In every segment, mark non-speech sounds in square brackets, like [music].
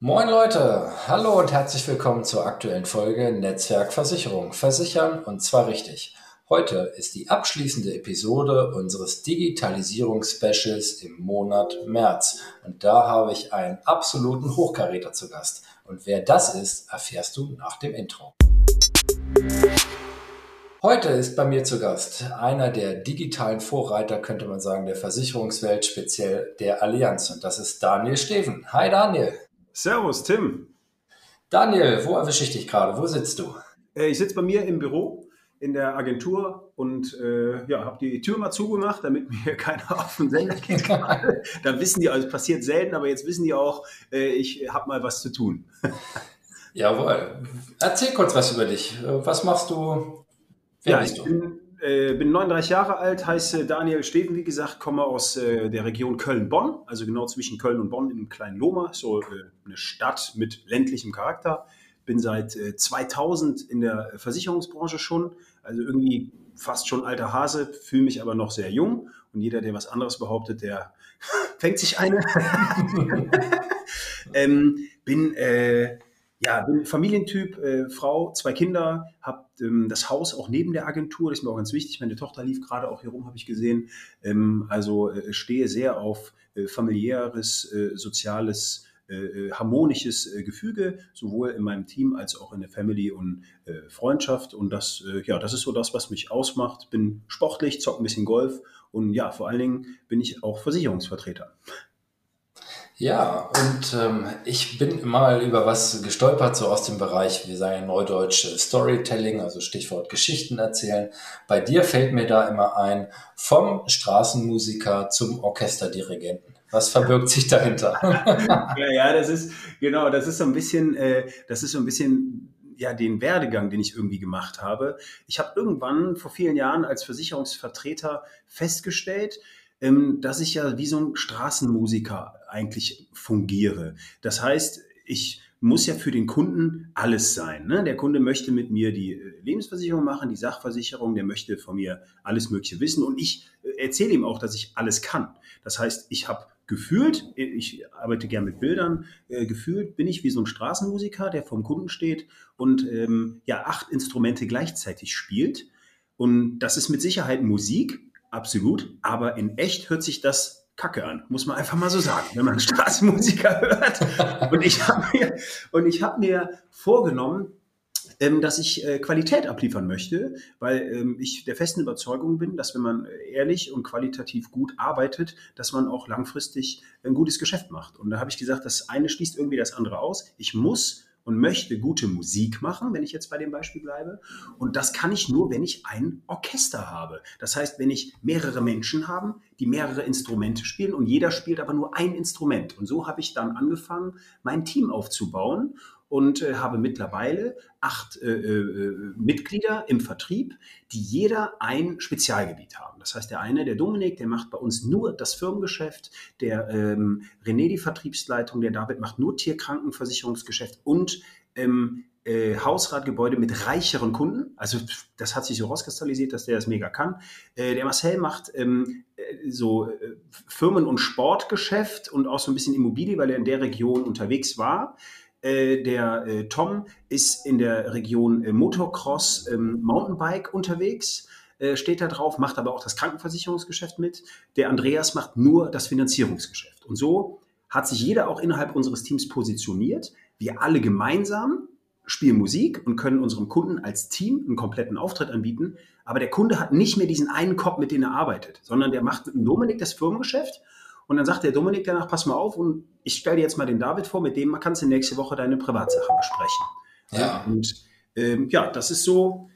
Moin Leute, hallo und herzlich willkommen zur aktuellen Folge Netzwerkversicherung. Versichern und zwar richtig. Heute ist die abschließende Episode unseres Digitalisierungsspecials im Monat März. Und da habe ich einen absoluten Hochkaräter zu Gast. Und wer das ist, erfährst du nach dem Intro. Heute ist bei mir zu Gast einer der digitalen Vorreiter, könnte man sagen, der Versicherungswelt, speziell der Allianz. Und das ist Daniel Steven. Hi Daniel. Servus, Tim. Daniel, wo erwische ich dich gerade? Wo sitzt du? Äh, ich sitze bei mir im Büro in der Agentur und äh, ja, habe die Tür mal zugemacht, damit [laughs] mir keiner auf den Sender geht. Dann wissen die, also es passiert selten, aber jetzt wissen die auch, äh, ich habe mal was zu tun. Jawohl. Erzähl kurz was über dich. Was machst du? Wer ja, bist du? Äh, bin 39 Jahre alt, heiße Daniel Steven, wie gesagt, komme aus äh, der Region Köln-Bonn, also genau zwischen Köln und Bonn in kleinen Loma, so äh, eine Stadt mit ländlichem Charakter. Bin seit 2000 äh, in der Versicherungsbranche schon, also irgendwie fast schon alter Hase, fühle mich aber noch sehr jung. Und jeder, der was anderes behauptet, der [laughs] fängt sich eine. [laughs] ähm, bin äh, ja, bin Familientyp, äh, Frau, zwei Kinder, habe ähm, das Haus auch neben der Agentur, das ist mir auch ganz wichtig. Meine Tochter lief gerade auch hier rum, habe ich gesehen. Ähm, also äh, stehe sehr auf äh, familiäres, äh, soziales, äh, äh, harmonisches Gefüge, sowohl in meinem Team als auch in der Family und Freundschaft. Und das, ja, das ist so das, was mich ausmacht. Bin sportlich, zocke ein bisschen Golf und ja, vor allen Dingen bin ich auch Versicherungsvertreter. Ja, und ähm, ich bin mal über was gestolpert, so aus dem Bereich, wir sagen ja Neudeutsch Storytelling, also Stichwort Geschichten erzählen. Bei dir fällt mir da immer ein, vom Straßenmusiker zum Orchesterdirigenten. Was verbirgt sich dahinter? [laughs] ja, ja, das ist, genau, das ist so ein bisschen, äh, das ist so ein bisschen ja den Werdegang, den ich irgendwie gemacht habe. Ich habe irgendwann vor vielen Jahren als Versicherungsvertreter festgestellt, ähm, dass ich ja wie so ein Straßenmusiker eigentlich fungiere. Das heißt, ich muss ja für den Kunden alles sein. Ne? Der Kunde möchte mit mir die äh, Lebensversicherung machen, die Sachversicherung, der möchte von mir alles Mögliche wissen und ich äh, erzähle ihm auch, dass ich alles kann. Das heißt, ich habe gefühlt, ich arbeite gern mit Bildern, äh, gefühlt bin ich wie so ein Straßenmusiker, der vom Kunden steht und ähm, ja acht Instrumente gleichzeitig spielt. Und das ist mit Sicherheit Musik, absolut. Aber in echt hört sich das Kacke an, muss man einfach mal so sagen, wenn man [laughs] Straßenmusiker hört. Und ich habe mir, habe mir vorgenommen, ähm, dass ich äh, Qualität abliefern möchte, weil ähm, ich der festen Überzeugung bin, dass wenn man ehrlich und qualitativ gut arbeitet, dass man auch langfristig ein gutes Geschäft macht. Und da habe ich gesagt, das eine schließt irgendwie das andere aus. Ich muss und möchte gute Musik machen, wenn ich jetzt bei dem Beispiel bleibe. Und das kann ich nur, wenn ich ein Orchester habe. Das heißt, wenn ich mehrere Menschen habe, die mehrere Instrumente spielen und jeder spielt aber nur ein Instrument. Und so habe ich dann angefangen, mein Team aufzubauen und äh, habe mittlerweile acht äh, äh, Mitglieder im Vertrieb, die jeder ein Spezialgebiet haben. Das heißt, der eine, der Dominik, der macht bei uns nur das Firmengeschäft, der ähm, René die Vertriebsleitung, der David macht nur Tierkrankenversicherungsgeschäft und ähm, äh, Hausratgebäude mit reicheren Kunden. Also das hat sich so rauskristallisiert, dass der das mega kann. Äh, der Marcel macht ähm, äh, so äh, Firmen- und Sportgeschäft und auch so ein bisschen Immobilie, weil er in der Region unterwegs war. Äh, der äh, Tom ist in der Region äh, Motocross ähm, Mountainbike unterwegs, äh, steht da drauf, macht aber auch das Krankenversicherungsgeschäft mit. Der Andreas macht nur das Finanzierungsgeschäft. Und so hat sich jeder auch innerhalb unseres Teams positioniert. Wir alle gemeinsam spielen Musik und können unserem Kunden als Team einen kompletten Auftritt anbieten. Aber der Kunde hat nicht mehr diesen einen Kopf, mit dem er arbeitet, sondern der macht mit Dominik das Firmengeschäft und dann sagt der Dominik danach, pass mal auf und ich stelle dir jetzt mal den David vor, mit dem kannst du nächste Woche deine Privatsachen besprechen. Ja. Und ähm, ja, das ist so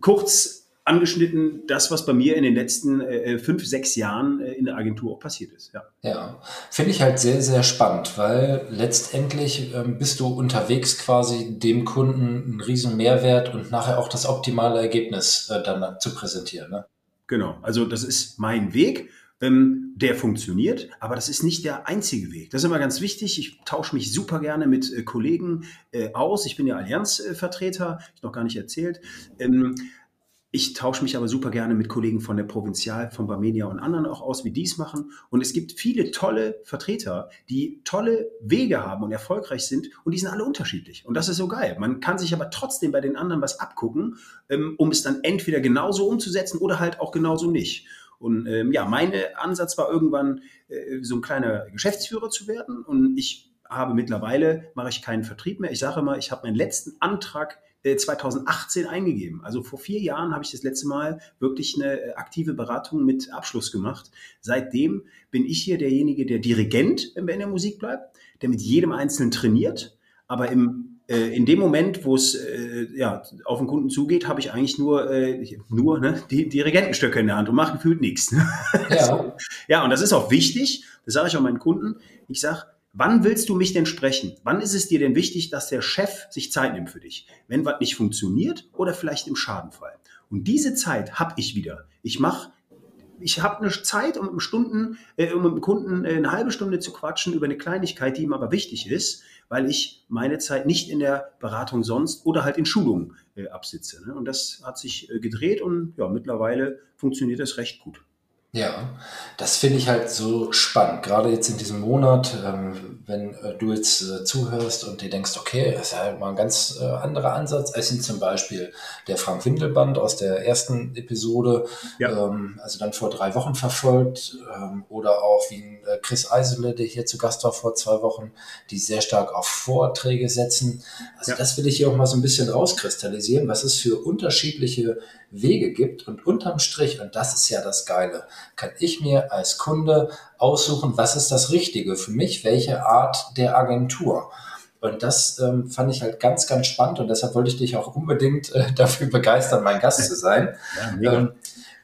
kurz angeschnitten das, was bei mir in den letzten äh, fünf, sechs Jahren äh, in der Agentur auch passiert ist. Ja, ja. finde ich halt sehr, sehr spannend, weil letztendlich ähm, bist du unterwegs quasi dem Kunden einen riesen Mehrwert und nachher auch das optimale Ergebnis äh, dann zu präsentieren. Ne? Genau, also das ist mein Weg ähm, der funktioniert, aber das ist nicht der einzige Weg. Das ist immer ganz wichtig. Ich tausche mich super gerne mit äh, Kollegen äh, aus. Ich bin ja Allianzvertreter, ich noch gar nicht erzählt. Ähm, ich tausche mich aber super gerne mit Kollegen von der Provinzial, von Barmenia und anderen auch aus, wie die es machen. Und es gibt viele tolle Vertreter, die tolle Wege haben und erfolgreich sind und die sind alle unterschiedlich. Und das ist so geil. Man kann sich aber trotzdem bei den anderen was abgucken, ähm, um es dann entweder genauso umzusetzen oder halt auch genauso nicht. Und ähm, ja, mein Ansatz war irgendwann, äh, so ein kleiner Geschäftsführer zu werden. Und ich habe mittlerweile, mache ich keinen Vertrieb mehr. Ich sage immer, ich habe meinen letzten Antrag 2018 äh, eingegeben. Also vor vier Jahren habe ich das letzte Mal wirklich eine äh, aktive Beratung mit Abschluss gemacht. Seitdem bin ich hier derjenige, der Dirigent, wenn wir in der Musik bleibt, der mit jedem Einzelnen trainiert, aber im äh, in dem Moment, wo es äh, ja, auf den Kunden zugeht, habe ich eigentlich nur, äh, nur ne, die, Regentenstöcke in der Hand und mache gefühlt nichts. [laughs] Ja. so. ja, und das ist auch wichtig, das sage ich auch meinen Kunden. Ich sage, Wann willst du mich denn sprechen? Wann ist es dir denn wichtig, dass der Chef sich Zeit nimmt für dich? Wenn was nicht funktioniert oder vielleicht im Schadenfall. Und diese Zeit habe ich wieder. Ich mache ich habe eine Zeit, um mit, Stunden, äh, um mit dem Kunden äh, eine halbe Stunde zu quatschen über eine Kleinigkeit, die ihm aber wichtig ist, weil ich meine Zeit nicht in der Beratung sonst oder halt in Schulungen äh, absitze. Ne? Und das hat sich äh, gedreht und ja, mittlerweile funktioniert das recht gut. Ja, das finde ich halt so spannend, gerade jetzt in diesem Monat, ähm, wenn äh, du jetzt äh, zuhörst und dir denkst, okay, das ist ja halt mal ein ganz äh, anderer Ansatz, als in zum Beispiel der Frank Windelband aus der ersten Episode, ja. ähm, also dann vor drei Wochen verfolgt, ähm, oder auch wie äh, Chris Eisele, der hier zu Gast war vor zwei Wochen, die sehr stark auf Vorträge setzen. Also ja. das will ich hier auch mal so ein bisschen rauskristallisieren, was es für unterschiedliche Wege gibt und unterm Strich, und das ist ja das Geile, kann ich mir als Kunde aussuchen, was ist das Richtige für mich, welche Art der Agentur. Und das ähm, fand ich halt ganz, ganz spannend und deshalb wollte ich dich auch unbedingt äh, [laughs] dafür begeistern, mein Gast zu sein. Ja, ähm,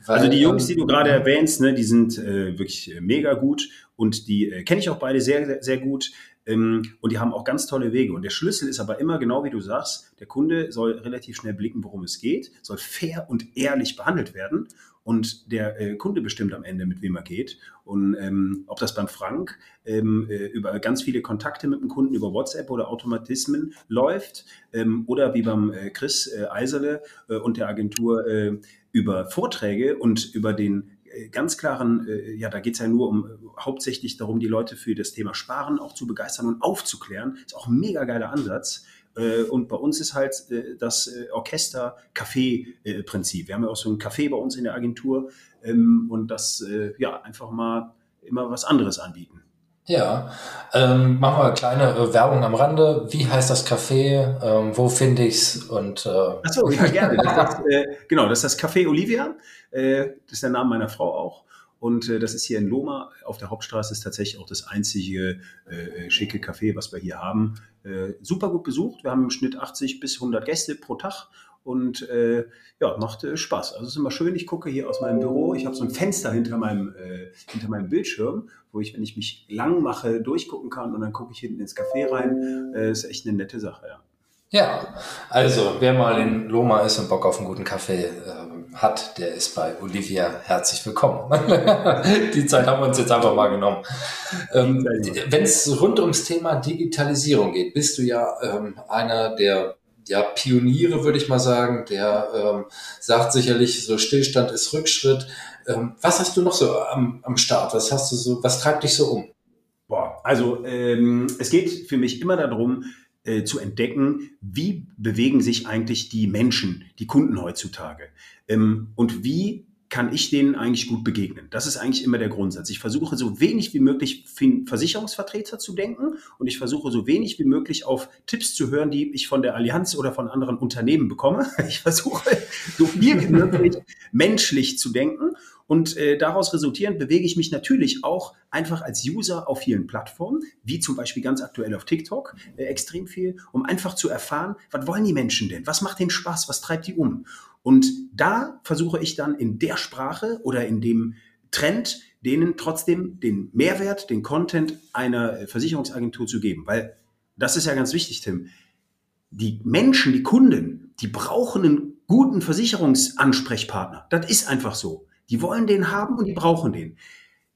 weil, also die Jungs, die du gerade ähm, erwähnst, ne, die sind äh, wirklich äh, mega gut und die äh, kenne ich auch beide sehr, sehr, sehr gut. Ähm, und die haben auch ganz tolle Wege. Und der Schlüssel ist aber immer genau wie du sagst, der Kunde soll relativ schnell blicken, worum es geht, soll fair und ehrlich behandelt werden. Und der äh, Kunde bestimmt am Ende, mit wem er geht. Und ähm, ob das beim Frank ähm, äh, über ganz viele Kontakte mit dem Kunden über WhatsApp oder Automatismen läuft ähm, oder wie beim äh, Chris äh, Eiserle äh, und der Agentur äh, über Vorträge und über den ganz klaren, äh, ja, da geht es ja nur um äh, hauptsächlich darum, die Leute für das Thema Sparen auch zu begeistern und aufzuklären. Ist auch ein mega geiler Ansatz. Äh, und bei uns ist halt äh, das äh, Orchester-Café-Prinzip. Wir haben ja auch so ein Café bei uns in der Agentur ähm, und das ja einfach mal immer was anderes anbieten. Ja, ähm, machen wir eine kleine äh, Werbung am Rande. Wie heißt das Café? Ähm, wo finde ich's? Und äh Achso, ja gerne. Das [laughs] ist, äh, genau, das ist das Café Olivia. Äh, das ist der Name meiner Frau auch. Und äh, das ist hier in Loma auf der Hauptstraße, ist tatsächlich auch das einzige äh, schicke Café, was wir hier haben. Äh, super gut besucht. Wir haben im Schnitt 80 bis 100 Gäste pro Tag und äh, ja, macht äh, Spaß. Also es ist immer schön, ich gucke hier aus meinem Büro, ich habe so ein Fenster hinter meinem, äh, hinter meinem Bildschirm, wo ich, wenn ich mich lang mache, durchgucken kann und dann gucke ich hinten ins Café rein. Äh, ist echt eine nette Sache, ja. Ja, also wer mal in Loma ist und Bock auf einen guten Kaffee äh, hat, der ist bei Olivia herzlich willkommen. [laughs] Die Zeit haben wir uns jetzt einfach mal genommen. Ähm, Wenn es rund ums Thema Digitalisierung geht, bist du ja ähm, einer der ja, Pioniere, würde ich mal sagen. Der ähm, sagt sicherlich, so Stillstand ist Rückschritt. Ähm, was hast du noch so am, am Start? Was hast du so, was treibt dich so um? Boah, also ähm, es geht für mich immer darum, äh, zu entdecken, wie bewegen sich eigentlich die Menschen, die Kunden heutzutage ähm, und wie kann ich denen eigentlich gut begegnen? Das ist eigentlich immer der Grundsatz. Ich versuche so wenig wie möglich Versicherungsvertreter zu denken und ich versuche so wenig wie möglich auf Tipps zu hören, die ich von der Allianz oder von anderen Unternehmen bekomme. [laughs] Ich versuche so viel wie möglich menschlich zu denken und äh, daraus resultierend bewege ich mich natürlich auch einfach als User auf vielen Plattformen, wie zum Beispiel ganz aktuell auf TikTok, äh, extrem viel, um einfach zu erfahren, was wollen die Menschen denn? Was macht denen Spaß? Was treibt die um? Und da versuche ich dann in der Sprache oder in dem Trend, denen trotzdem den Mehrwert, den Content einer äh, Versicherungsagentur zu geben. Weil das ist ja ganz wichtig, Tim. Die Menschen, die Kunden, die brauchen einen guten Versicherungsansprechpartner. Das ist einfach so. Die wollen den haben und die brauchen den.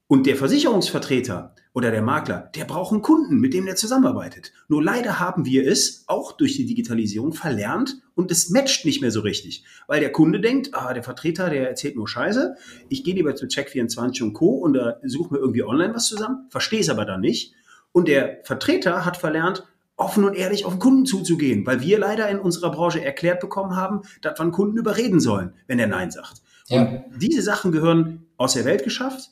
Und der Versicherungsvertreter oder der Makler, der braucht einen Kunden, mit dem der zusammenarbeitet. Nur leider haben wir es auch durch die Digitalisierung verlernt und es matcht nicht mehr so richtig, weil der Kunde denkt, ah, der Vertreter, der erzählt nur Scheiße, ich gehe lieber zu Check24 und Co. und da suche mir irgendwie online was zusammen, verstehe es aber dann nicht. Und der Vertreter hat verlernt, offen und ehrlich auf den Kunden zuzugehen, weil wir leider in unserer Branche erklärt bekommen haben, dass wir einen Kunden überreden sollen, wenn er Nein sagt. Ja. Und diese Sachen gehören aus der Welt geschafft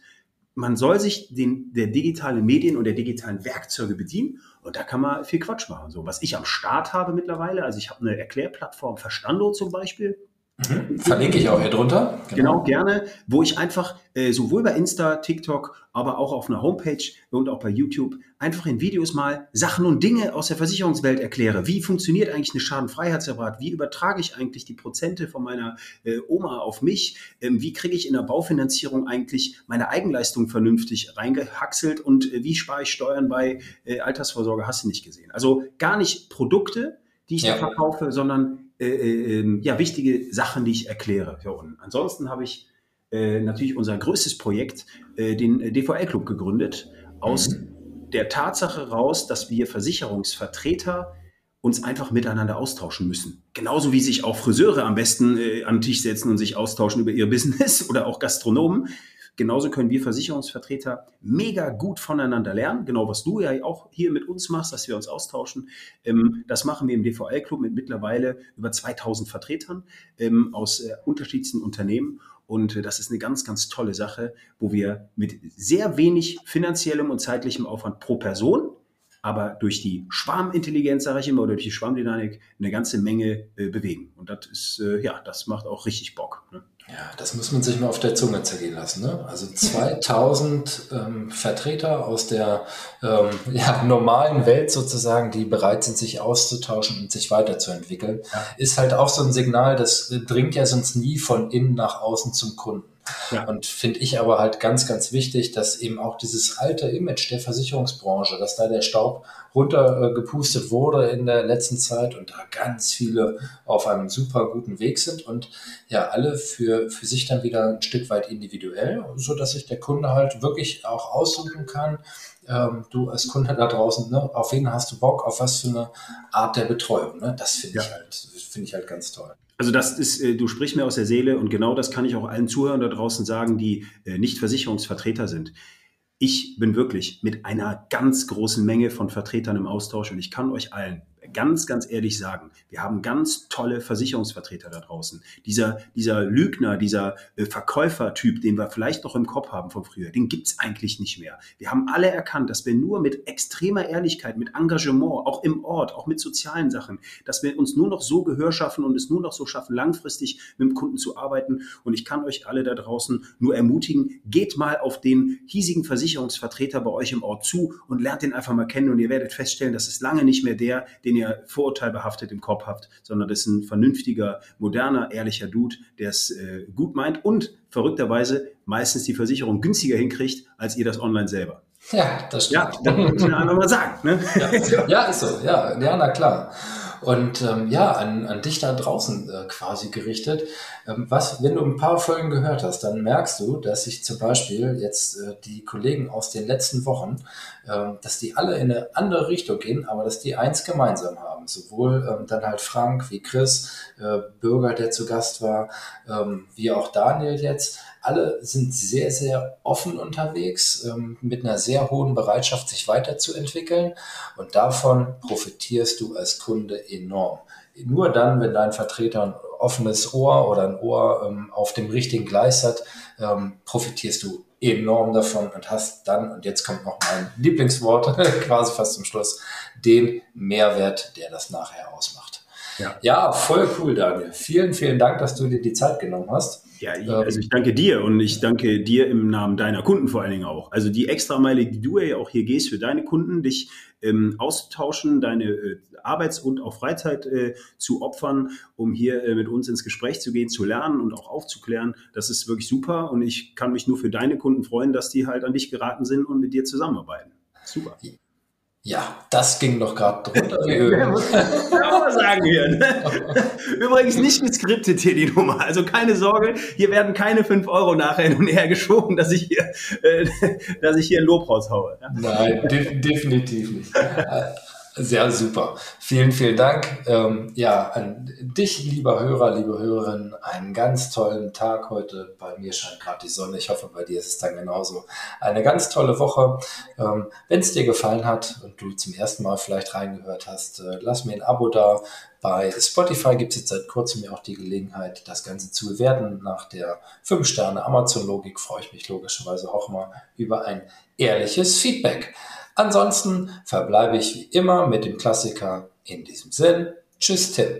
man soll sich den, der digitalen Medien und der digitalen Werkzeuge bedienen und da kann man viel Quatsch machen. So, was ich am Start habe mittlerweile, also ich habe eine Erklärplattform Verstando zum Beispiel, Mhm. Verlinke ich auch hier drunter. Genau, genau gerne, wo ich einfach äh, sowohl bei Insta, TikTok, aber auch auf einer Homepage und auch bei YouTube einfach in Videos mal Sachen und Dinge aus der Versicherungswelt erkläre. Wie funktioniert eigentlich eine Schadenfreiheitsreparat? Wie übertrage ich eigentlich die Prozente von meiner äh, Oma auf mich? Ähm, wie kriege ich in der Baufinanzierung eigentlich meine Eigenleistung vernünftig reingehaxelt? Und äh, wie spare ich Steuern bei äh, Altersvorsorge? Hast du nicht gesehen? Also gar nicht Produkte, die ich ja. da verkaufe, sondern äh, äh, ähm, ja, wichtige Sachen, die ich erkläre. Ja, und ansonsten habe ich äh, natürlich unser größtes Projekt, äh, den DVL-Club, gegründet, aus mhm. der Tatsache raus, dass wir Versicherungsvertreter uns einfach miteinander austauschen müssen. Genauso wie sich auch Friseure am besten äh, an den Tisch setzen und sich austauschen über ihr Business [laughs] oder auch Gastronomen. Genauso können wir Versicherungsvertreter mega gut voneinander lernen. Genau, was du ja auch hier mit uns machst, dass wir uns austauschen. Ähm, das machen wir im DVL-Club mit mittlerweile über 2000 Vertretern ähm, aus äh, unterschiedlichsten Unternehmen. Und äh, das ist eine ganz, ganz tolle Sache, wo wir mit sehr wenig finanziellem und zeitlichem Aufwand pro Person aber durch die Schwarmintelligenz, sage ich immer, oder durch die Schwarmdynamik eine ganze Menge äh, bewegen. Und das ist, äh, ja, das macht auch richtig Bock. Ne? Ja, das muss man sich mal auf der Zunge zergehen lassen. Ne? Also [laughs] 2000 ähm, Vertreter aus der ähm, [laughs] ja, normalen Welt sozusagen, die bereit sind, sich auszutauschen und sich weiterzuentwickeln, ja. ist halt auch so ein Signal, das dringt ja sonst nie von innen nach außen zum Kunden. Ja. Und finde ich aber halt ganz, ganz wichtig, dass eben auch dieses alte Image der Versicherungsbranche, dass da der Staub runtergepustet wurde in der letzten Zeit und da ganz viele auf einem super guten Weg sind und ja, alle für, für sich dann wieder ein Stück weit individuell, so dass sich der Kunde halt wirklich auch aussuchen kann, ähm, du als Kunde da draußen, ne, auf wen hast du Bock, auf was für eine Art der Betreuung, ne? Das finde ja. ich halt, finde ich halt ganz toll. Also das ist, äh, du sprichst mir aus der Seele und genau das kann ich auch allen Zuhörern da draußen sagen, die äh, nicht Versicherungsvertreter sind. Ich bin wirklich mit einer ganz großen Menge von Vertretern im Austausch und ich kann euch allen ganz, ganz ehrlich sagen, wir haben ganz tolle Versicherungsvertreter da draußen. Dieser, dieser Lügner, dieser äh, Verkäufertyp, den wir vielleicht noch im Kopf haben von früher, den gibt's eigentlich nicht mehr. Wir haben alle erkannt, dass wir nur mit extremer Ehrlichkeit, mit Engagement, auch im Ort, auch mit sozialen Sachen, dass wir uns nur noch so Gehör schaffen und es nur noch so schaffen, langfristig mit dem Kunden zu arbeiten. Und ich kann euch alle da draußen nur ermutigen, geht mal auf den hiesigen Versicherungsvertreter bei euch im Ort zu und lernt den einfach mal kennen und ihr werdet feststellen, das ist lange nicht mehr der, den ihr ihr vorurteilbehaftet im Kopf habt, sondern das ist ein vernünftiger, moderner, ehrlicher Dude, der es äh, gut meint und verrückterweise meistens die Versicherung günstiger hinkriegt, als ihr das online selber. Ja, das stimmt. Ja, das muss man einfach mal sagen. Ne? Ja, ja, ist so. Ja, ja, na klar. Und ähm, ja, an, an dich da draußen äh, quasi gerichtet. Ähm, was, wenn du ein paar Folgen gehört hast, dann merkst du, dass sich zum Beispiel jetzt äh, die Kollegen aus den letzten Wochen, äh, dass die alle in eine andere Richtung gehen, aber dass die eins gemeinsam haben. Sowohl ähm, dann halt Frank wie Chris, äh, Bürger, der zu Gast war, ähm, wie auch Daniel jetzt alle sind sehr, sehr offen unterwegs, ähm, mit einer sehr hohen Bereitschaft, sich weiterzuentwickeln. Und davon profitierst du als Kunde enorm. Nur dann, wenn dein Vertreter ein offenes Ohr oder ein Ohr ähm, auf dem richtigen Gleis hat, ähm, profitierst du enorm davon und hast dann, und jetzt kommt noch mein Lieblingswort, [laughs] quasi fast zum Schluss, den Mehrwert, der das nachher ausmacht. Ja. ja, voll cool, Daniel. Vielen, vielen Dank, dass du dir die Zeit genommen hast. Ja, also ich danke dir und ich danke dir im Namen deiner Kunden vor allen Dingen auch. Also die Extrameile, die du ja auch hier gehst für deine Kunden, dich ähm, auszutauschen, deine äh, Arbeits- und auch Freizeit äh, zu opfern, um hier äh, mit uns ins Gespräch zu gehen, zu lernen und auch aufzuklären, das ist wirklich super und ich kann mich nur für deine Kunden freuen, dass die halt an dich geraten sind und mit dir zusammenarbeiten. Super. Ja, das ging doch gerade drunter. [laughs] [laughs] mal sagen hier. Ne? [laughs] Übrigens nicht geskriptet hier die Nummer. Also keine Sorge, hier werden keine 5 Euro nachher hin und her geschoben, dass ich hier, äh, [laughs] dass ich hier ein Lob raushaue. Nein, de definitiv nicht. [laughs] Sehr super. Vielen, vielen Dank. Ähm, ja, an dich, lieber Hörer, liebe Hörerin, einen ganz tollen Tag heute. Bei mir scheint gerade die Sonne. Ich hoffe, bei dir ist es dann genauso. Eine ganz tolle Woche. Ähm, Wenn es dir gefallen hat und du zum ersten Mal vielleicht reingehört hast, äh, lass mir ein Abo da. Bei Spotify gibt es jetzt seit kurzem ja auch die Gelegenheit, das Ganze zu bewerten. Nach der 5-Sterne-Amazon-Logik freue ich mich logischerweise auch mal über ein ehrliches Feedback. Ansonsten verbleibe ich wie immer mit dem Klassiker in diesem Sinn. Tschüss, Tim.